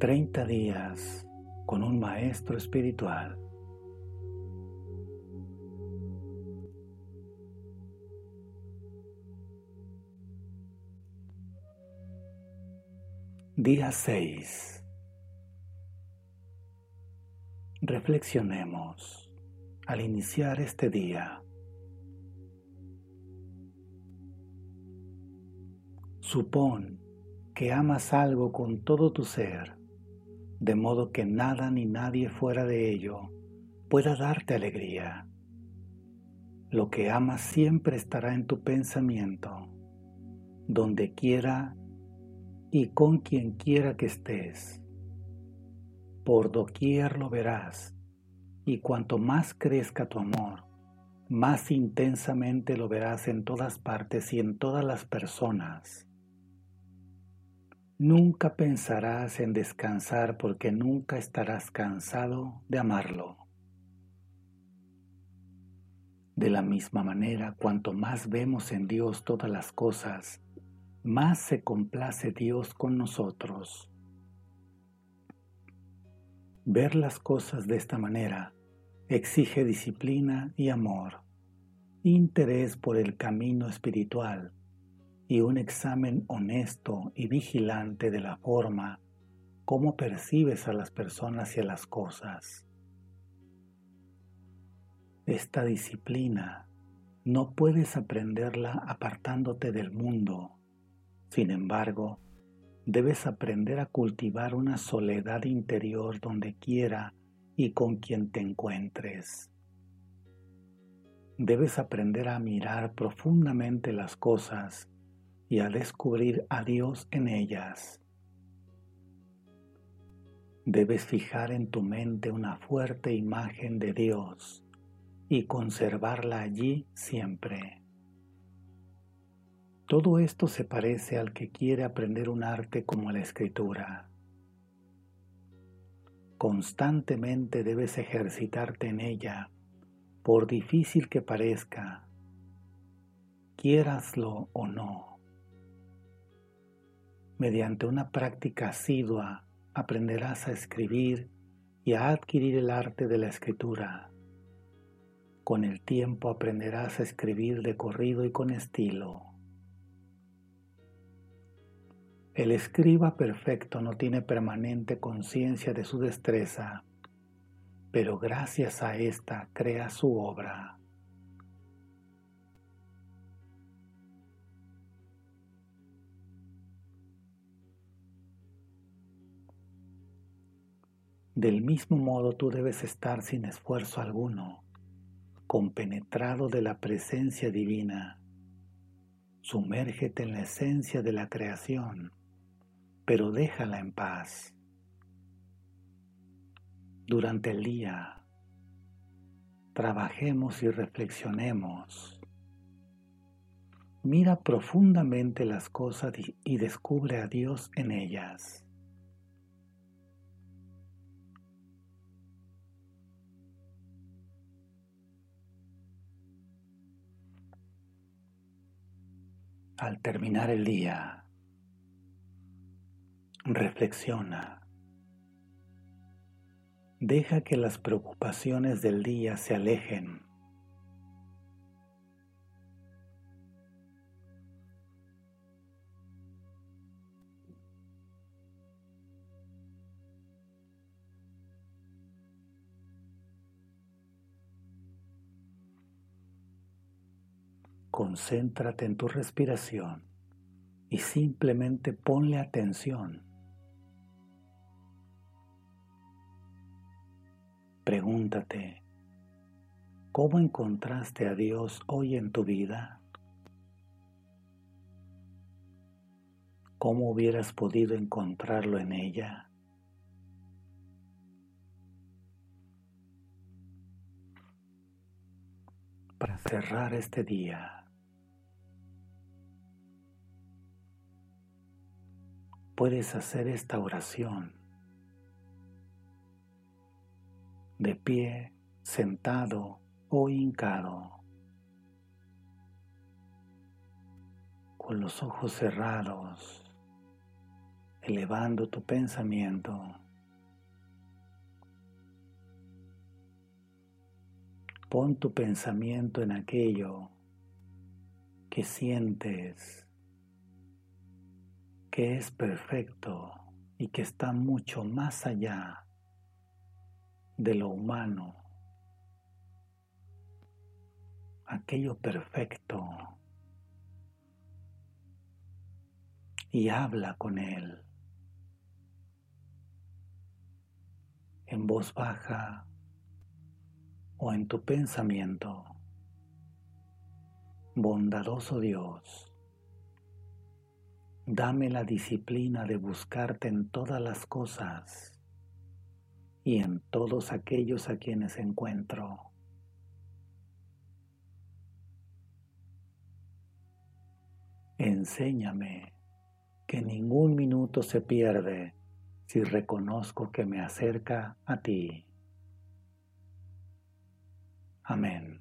30 días con un maestro espiritual. Día 6. Reflexionemos al iniciar este día. Supón que amas algo con todo tu ser, de modo que nada ni nadie fuera de ello pueda darte alegría. Lo que amas siempre estará en tu pensamiento, donde quiera y con quien quiera que estés. Por doquier lo verás, y cuanto más crezca tu amor, más intensamente lo verás en todas partes y en todas las personas. Nunca pensarás en descansar porque nunca estarás cansado de amarlo. De la misma manera, cuanto más vemos en Dios todas las cosas, más se complace Dios con nosotros. Ver las cosas de esta manera exige disciplina y amor, interés por el camino espiritual y un examen honesto y vigilante de la forma como percibes a las personas y a las cosas. Esta disciplina no puedes aprenderla apartándote del mundo sin embargo, debes aprender a cultivar una soledad interior donde quiera y con quien te encuentres. Debes aprender a mirar profundamente las cosas y a descubrir a Dios en ellas. Debes fijar en tu mente una fuerte imagen de Dios y conservarla allí siempre. Todo esto se parece al que quiere aprender un arte como la escritura. Constantemente debes ejercitarte en ella, por difícil que parezca, quieraslo o no. Mediante una práctica asidua aprenderás a escribir y a adquirir el arte de la escritura. Con el tiempo aprenderás a escribir de corrido y con estilo. El escriba perfecto no tiene permanente conciencia de su destreza, pero gracias a esta crea su obra. Del mismo modo tú debes estar sin esfuerzo alguno, compenetrado de la presencia divina. Sumérgete en la esencia de la creación pero déjala en paz. Durante el día, trabajemos y reflexionemos. Mira profundamente las cosas y descubre a Dios en ellas. Al terminar el día, Reflexiona. Deja que las preocupaciones del día se alejen. Concéntrate en tu respiración y simplemente ponle atención. Pregúntate, ¿cómo encontraste a Dios hoy en tu vida? ¿Cómo hubieras podido encontrarlo en ella? Para cerrar este día, puedes hacer esta oración de pie, sentado o hincado, con los ojos cerrados, elevando tu pensamiento. Pon tu pensamiento en aquello que sientes que es perfecto y que está mucho más allá de lo humano, aquello perfecto, y habla con él. En voz baja o en tu pensamiento. Bondadoso Dios, dame la disciplina de buscarte en todas las cosas y en todos aquellos a quienes encuentro. Enséñame que ningún minuto se pierde si reconozco que me acerca a ti. Amén.